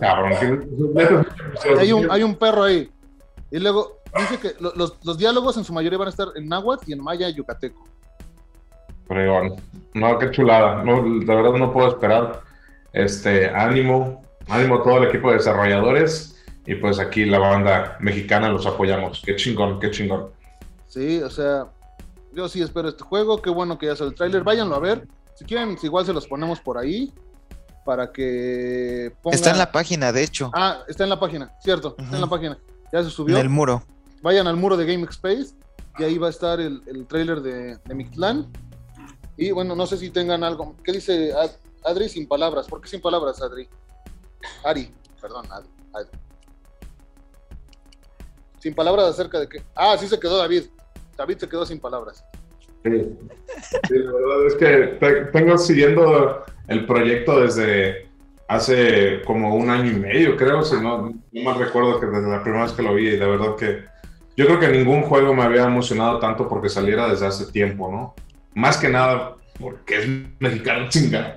cabrón, Hay un, hay un perro ahí. Y luego dice que lo- los, los diálogos en su mayoría van a estar en náhuatl y en maya yucateco. Fregón. No, qué chulada. No, la verdad no puedo esperar. Este, ánimo, ánimo a todo el equipo de desarrolladores. Y pues aquí la banda mexicana los apoyamos. Qué chingón, qué chingón. Sí, o sea, yo sí espero este juego. Qué bueno que ya sale el tráiler. Váyanlo a ver. Si quieren, igual se los ponemos por ahí para que pongan... Está en la página, de hecho. Ah, está en la página, cierto, está en la página. Ya se subió. En el muro. Vayan al muro de Game Space y ahí va a estar el, el trailer de, de Mictlán. Y bueno, no sé si tengan algo. ¿Qué dice Ad- Adri sin palabras? ¿Por qué sin palabras, Adri? Ari, perdón, Adri. Sin palabras acerca de qué. Ah, sí se quedó David. David se quedó sin palabras. Sí. Sí, la verdad es que te- tengo siguiendo el proyecto desde hace como un año y medio, creo, si no, no recuerdo que desde la primera vez que lo vi, y de verdad que yo creo que ningún juego me había emocionado tanto porque saliera desde hace tiempo, ¿no? Más que nada porque es mexicano [laughs] chinga.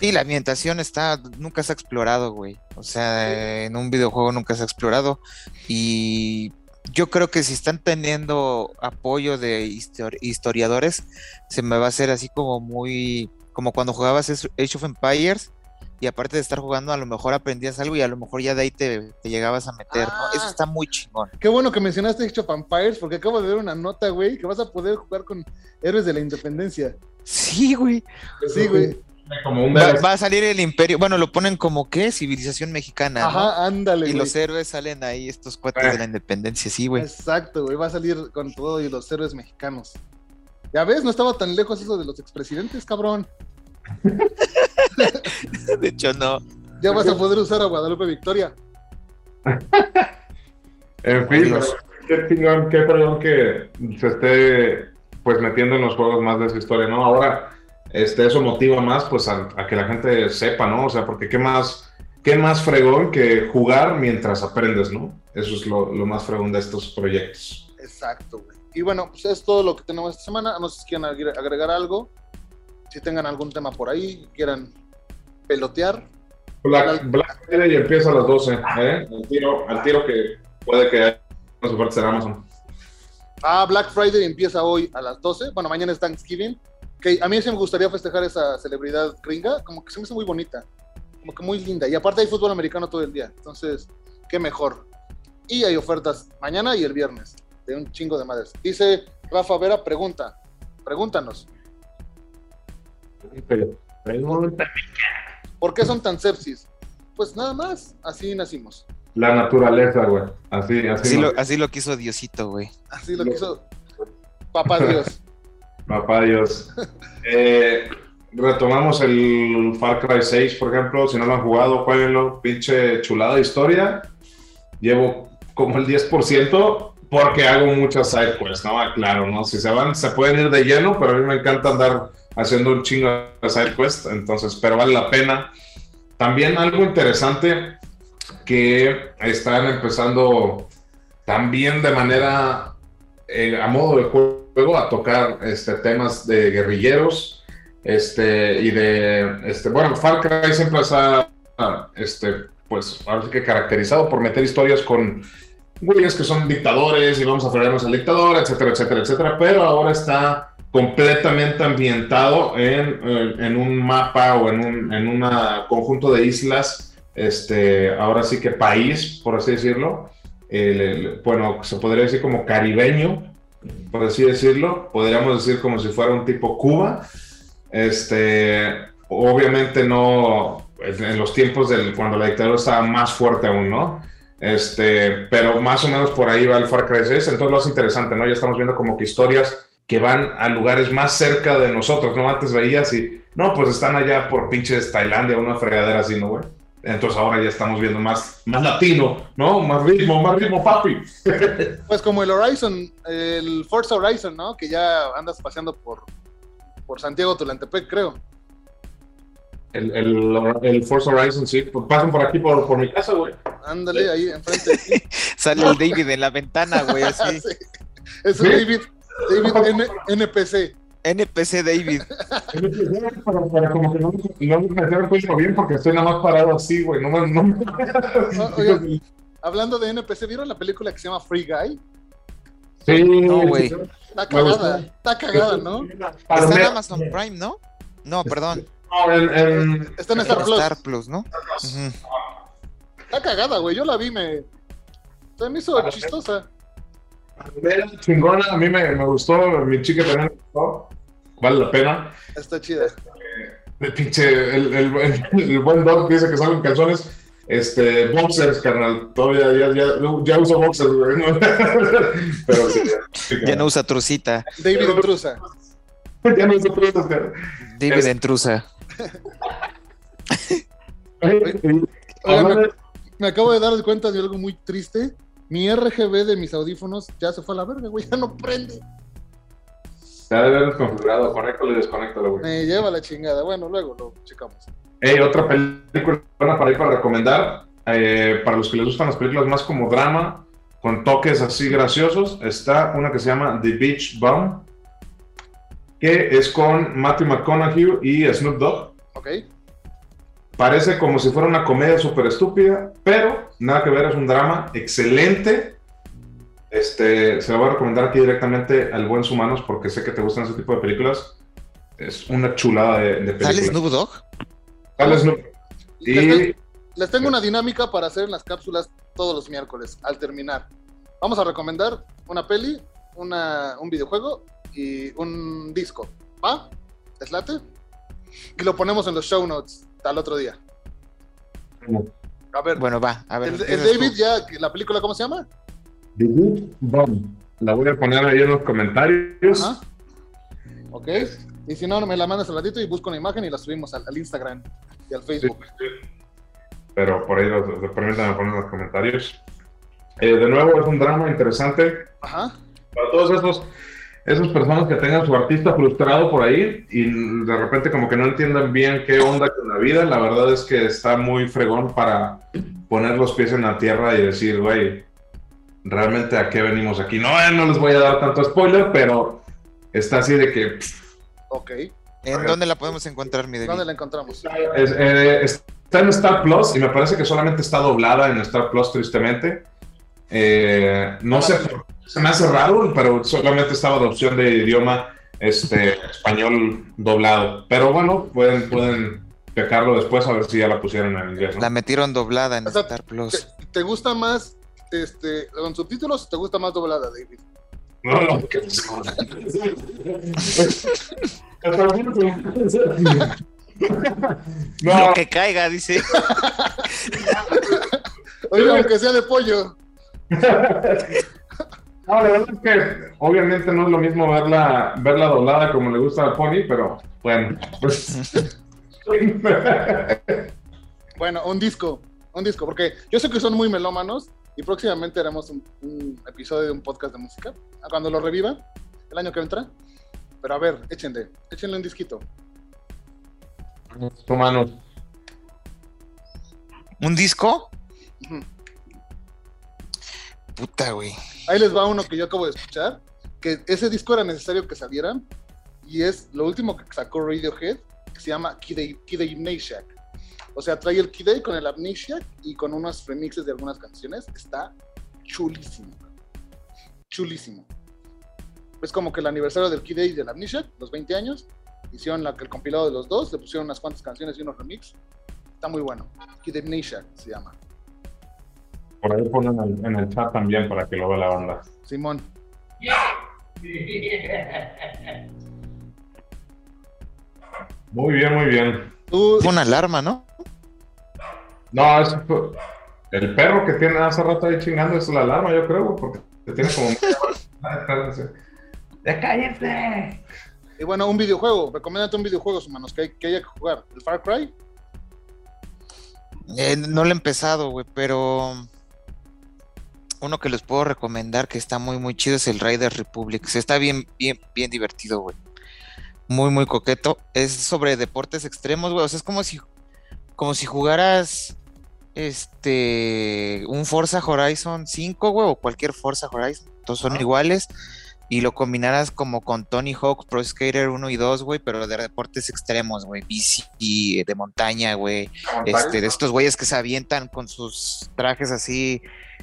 Y la ambientación está, nunca se ha explorado, güey. O sea, en un videojuego nunca se ha explorado. Y yo creo que si están teniendo apoyo de histori- historiadores, se me va a hacer así como muy, como cuando jugabas Age of Empires. Y aparte de estar jugando, a lo mejor aprendías algo y a lo mejor ya de ahí te, te llegabas a meter, ¿no? Ah. Eso está muy chingón. Qué bueno que mencionaste Age of Vampires porque acabo de ver una nota, güey, que vas a poder jugar con héroes de la independencia. Sí, güey. Sí, güey. Como un Va, a salir el imperio. Bueno, lo ponen como que civilización mexicana, ¿no? Ajá, ándale, Y güey. los héroes salen ahí, estos cuates Eh. de la independencia, sí, güey. Exacto, güey. Va a salir con todo y los héroes mexicanos. Ya ves, no estaba tan lejos eso de los expresidentes, cabrón. [laughs] De hecho, no. Ya vas a poder usar a Guadalupe Victoria. En fin, Dios. qué chingón, qué perdón que se esté pues metiendo en los juegos más de esa historia, ¿no? Ahora, este, eso motiva más pues a, a que la gente sepa, ¿no? O sea, porque qué más, qué más fregón que jugar mientras aprendes, ¿no? Eso es lo, lo más fregón de estos proyectos. Exacto, güey. Y bueno, pues es todo lo que tenemos esta semana. No sé si quieren agre- agregar algo. Si tengan algún tema por ahí, quieran pelotear. Black, Black Friday empieza a las 12, ¿eh? Al tiro, al tiro que puede que haya una oferta será Amazon. Ah, Black Friday empieza hoy a las 12. Bueno, mañana es Thanksgiving. Que a mí sí me gustaría festejar esa celebridad gringa. Como que se me hace muy bonita. Como que muy linda. Y aparte hay fútbol americano todo el día. Entonces, qué mejor. Y hay ofertas mañana y el viernes. De un chingo de madres. Dice Rafa Vera, pregunta. Pregúntanos. ¿Por qué son tan sepsis? Pues nada más. Así nacimos. La naturaleza, güey. Así, así. Así lo, así lo quiso Diosito, güey. Así lo quiso Papá Dios. [laughs] Papá Dios. Eh, retomamos el Far Cry 6, por ejemplo. Si no lo han jugado, jueguenlo. Pinche chulada de historia. Llevo como el 10% porque hago muchas side quests, ¿no? Ah, Claro, ¿no? Si se van, se pueden ir de lleno, pero a mí me encanta andar haciendo un chingo de side quests. Entonces, pero vale la pena. También algo interesante que están empezando también de manera eh, a modo de juego a tocar este, temas de guerrilleros este, y de, este, bueno, Far Cry siempre está, este, pues, ahora sí que caracterizado por meter historias con güeyes que son dictadores y vamos a fregarnos al dictador, etcétera, etcétera, etcétera, pero ahora está completamente ambientado en, en, en un mapa o en un en una conjunto de islas, este, ahora sí que país, por así decirlo, el- bueno, se podría decir como caribeño, por así decirlo, podríamos decir como si fuera un tipo Cuba, este, obviamente no, en en los tiempos del, cuando la dictadura estaba más fuerte aún, ¿no? Este, pero más o menos por ahí va el Far Cry 6, entonces lo hace interesante, ¿no? Ya estamos viendo como que historias que van a lugares más cerca de nosotros, ¿no? Antes veías y, no, pues están allá por pinches Tailandia, una fregadera así, ¿no, güey? Entonces ahora ya estamos viendo más, más latino, ¿no? Más ritmo, más ritmo, papi. [laughs] Pues como el Horizon, el Forza Horizon, ¿no? Que ya andas paseando por, por Santiago Tulantepec, creo. El, el, el Forza Horizon, sí, pasan por aquí, por, por mi casa, güey. Ándale, ahí enfrente de ti. [laughs] Sale el David en la ventana, güey, [laughs] así. Sí. Es un. David, David N- NPC. NPC David. [laughs] Para, para como que no, no me metieron el cuello bien porque estoy nada más parado así, güey. No, me- no. Hablando de NPC, ¿vieron la película que se llama Free Guy? Sí, No, güey. Está cagada, está cagada, ¿no? Para Está en Amazon Prime, ¿no? No, perdón. No, en, en- Está en Star Plus. Star Plus, ¿no? Ujú. Está cagada, güey. Yo la vi, me. Se me hizo chistosa. Ver, chingona, a mí me, me gustó, mi chica también me gustó, vale la pena. Está chida. El pinche, el, el, el- el buen dog dice que salen calzones. Este, boxers, carnal. Todavía ya, ya, ya uso boxers, güey. ¿no? [laughs] Pero sí, sí, Ya no usa trucita. David Intrusa. ya no uso truzas, carnal. David Es- Entrusa. Oigan, Hablando me, de- me acabo de dar cuenta de algo muy triste. Mi RGB de mis audífonos ya se fue a la verga, güey. Ya no prende. Se ha de haber desconfigurado, conéctalo y desconéctalo, güey. Me lleva la chingada. Bueno, luego lo checamos. Hey, otra película buena para ir para recomendar. eh, para los que les gustan las películas más como drama, con toques así graciosos, está una que se llama The Beach Bum, que es con Matthew McConaughey y Snoop Dogg. ¿Ok? Parece como si fuera una comedia súper estúpida, pero nada que ver, es un drama excelente. Este, se lo voy a recomendar aquí directamente al Buen Humanos porque sé que te gustan ese tipo de películas. Es una chulada de, de película. ¿Sale Snoop Dogg? Sale Snoop. Les, Y les tengo una dinámica para hacer en las cápsulas todos los miércoles, al terminar. Vamos a recomendar una peli, una, un videojuego y un disco. ¿Va? ¿Les late? Y lo ponemos en los show notes al otro día. A ver, Bueno, va. A ver. el, el tú. David ya, ¿la película cómo se llama? The Beach Bum. La voy a poner ahí en los comentarios. Ajá. Ok. Y si no, me la mandas al ratito y busco una imagen y la subimos al, al Instagram y al Facebook. Pero por ahí los, los permítanme poner en los comentarios. Eh, de nuevo, es un drama interesante. Ajá. para todos esos, esas personas que tengan su artista frustrado por ahí y de repente como que no entiendan bien qué onda con la vida, la verdad es que está muy fregón para poner los pies en la tierra y decir, güey, realmente a qué venimos aquí. No, eh, no les voy a dar tanto spoiler, pero está así de que pff, Ok. ¿En dónde la podemos encontrar, mi David? ¿Dónde la encontramos? es- eh, está en Star Plus y me parece que solamente está doblada en Star Plus, tristemente. Eh, no sé, se me hace raro, pero solamente estaba de opción de idioma este, español doblado. Pero bueno, pueden, pueden checarlo después a ver si ya la pusieron en inglés. ¿no? La metieron doblada en O sea, Star Plus. ¿Te, te gusta más este, con subtítulos o te gusta más doblada, David? No, no, [laughs] que- no, Lo que caiga, dice. [laughs] Oye, aunque sea de pollo. [laughs] No, la verdad es que obviamente no es lo mismo verla, verla doblada como le gusta al Pony, pero bueno. pues- [laughs] Bueno, un disco. Un disco, porque yo sé que son muy melómanos y próximamente haremos un, un episodio de un podcast de música. Cuando lo reviva, el año que entra. Pero a ver, échenle, échenle un disquito. Humanos. ¿Un disco? Puta, güey. Ahí les va uno que yo acabo de escuchar, que ese disco era necesario que saliera, y es lo último que sacó Radiohead, que se llama Kid, Kid Amnesiac. O sea, trae el Kid con el Amnesiac y con unos remixes de algunas canciones. Está chulísimo. Chulísimo. Es como que el aniversario del Kid y del Amnesiac, los 20 años, hicieron la, el compilado de los dos, le pusieron unas cuantas canciones y unos remixes. Está muy bueno. Kid Amnesiac se llama. Por ahí ponen en el, en el chat también para que lo vea la banda. Simón. Muy bien, muy bien. Tú, Fue una alarma, ¿no? No, es el perro que tiene hace rato ahí chingando es la alarma, yo creo, porque te tiene como. ¡Ya cállate! Y bueno, un videojuego. Recomiéndate un videojuego, humanos, que, hay- que haya que jugar. ¿El Far Cry? Eh, no lo he empezado, güey, pero uno que les puedo recomendar que está muy, muy chido es el Riders Republic. Se está bien, bien, bien divertido, güey. Muy, muy coqueto. Es sobre deportes extremos, güey. O sea, es como si, como si jugaras este un Forza Horizon 5, güey, o cualquier Forza Horizon. Todos son Ah. iguales. Y lo combinaras como con Tony Hawk Pro Skater 1 y 2, güey, pero de deportes extremos, güey. Bici, de montaña, güey este, de estos güeyes que se avientan con sus trajes así,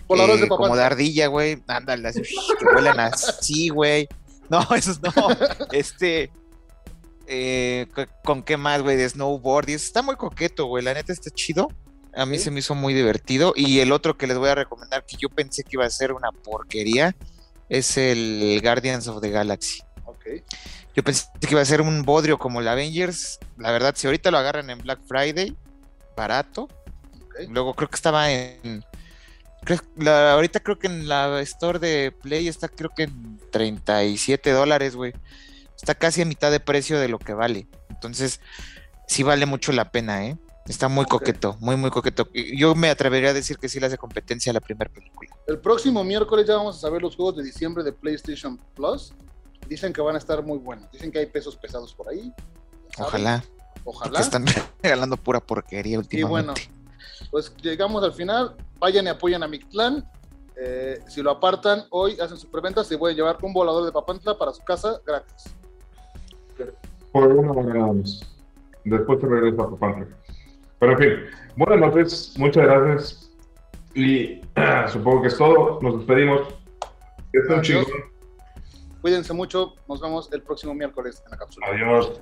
Voladores eh, de como de ardilla, güey, ándale, así, [laughs] que vuelan así, güey. No, [laughs] esos no, este, eh, co- ¿con qué más, güey? De snowboard, y eso está muy coqueto, güey, la neta está chido. A mí Sí. se me hizo muy divertido. Y el otro que les voy a recomendar, que yo pensé que iba a ser una porquería, es el Guardians of the Galaxy. Ok. Yo pensé que iba a ser un bodrio como el Avengers. La verdad, si ahorita lo agarran en Black Friday, barato, ok. Luego creo que estaba en. Ahorita creo que en la store de Play está creo que en 37 dólares, güey. Está casi a mitad de precio de lo que vale. Entonces, sí vale mucho la pena, ¿eh? Está muy coqueto, muy, muy coqueto. Yo me atrevería a decir que sí le hace competencia a la primera película. El próximo miércoles ya vamos a saber los juegos de diciembre de PlayStation Plus. Dicen que van a estar muy buenos. Dicen que hay pesos pesados por ahí. Ojalá. Ojalá. están [laughs] regalando pura porquería últimamente. Y bueno, pues llegamos al final. Vayan y apoyen a Mictlán. Eh, si lo apartan hoy, hacen su preventa, se puede llevar un volador de Papantla para su casa gratis. Por una manera Después se regresa a Papantla. Pero en fin, buenas noches, muchas gracias. Y [clears throat] supongo que es todo. Nos despedimos. Que estén chingón. Cuídense mucho. Nos vemos el próximo miércoles en la cápsula. Adiós.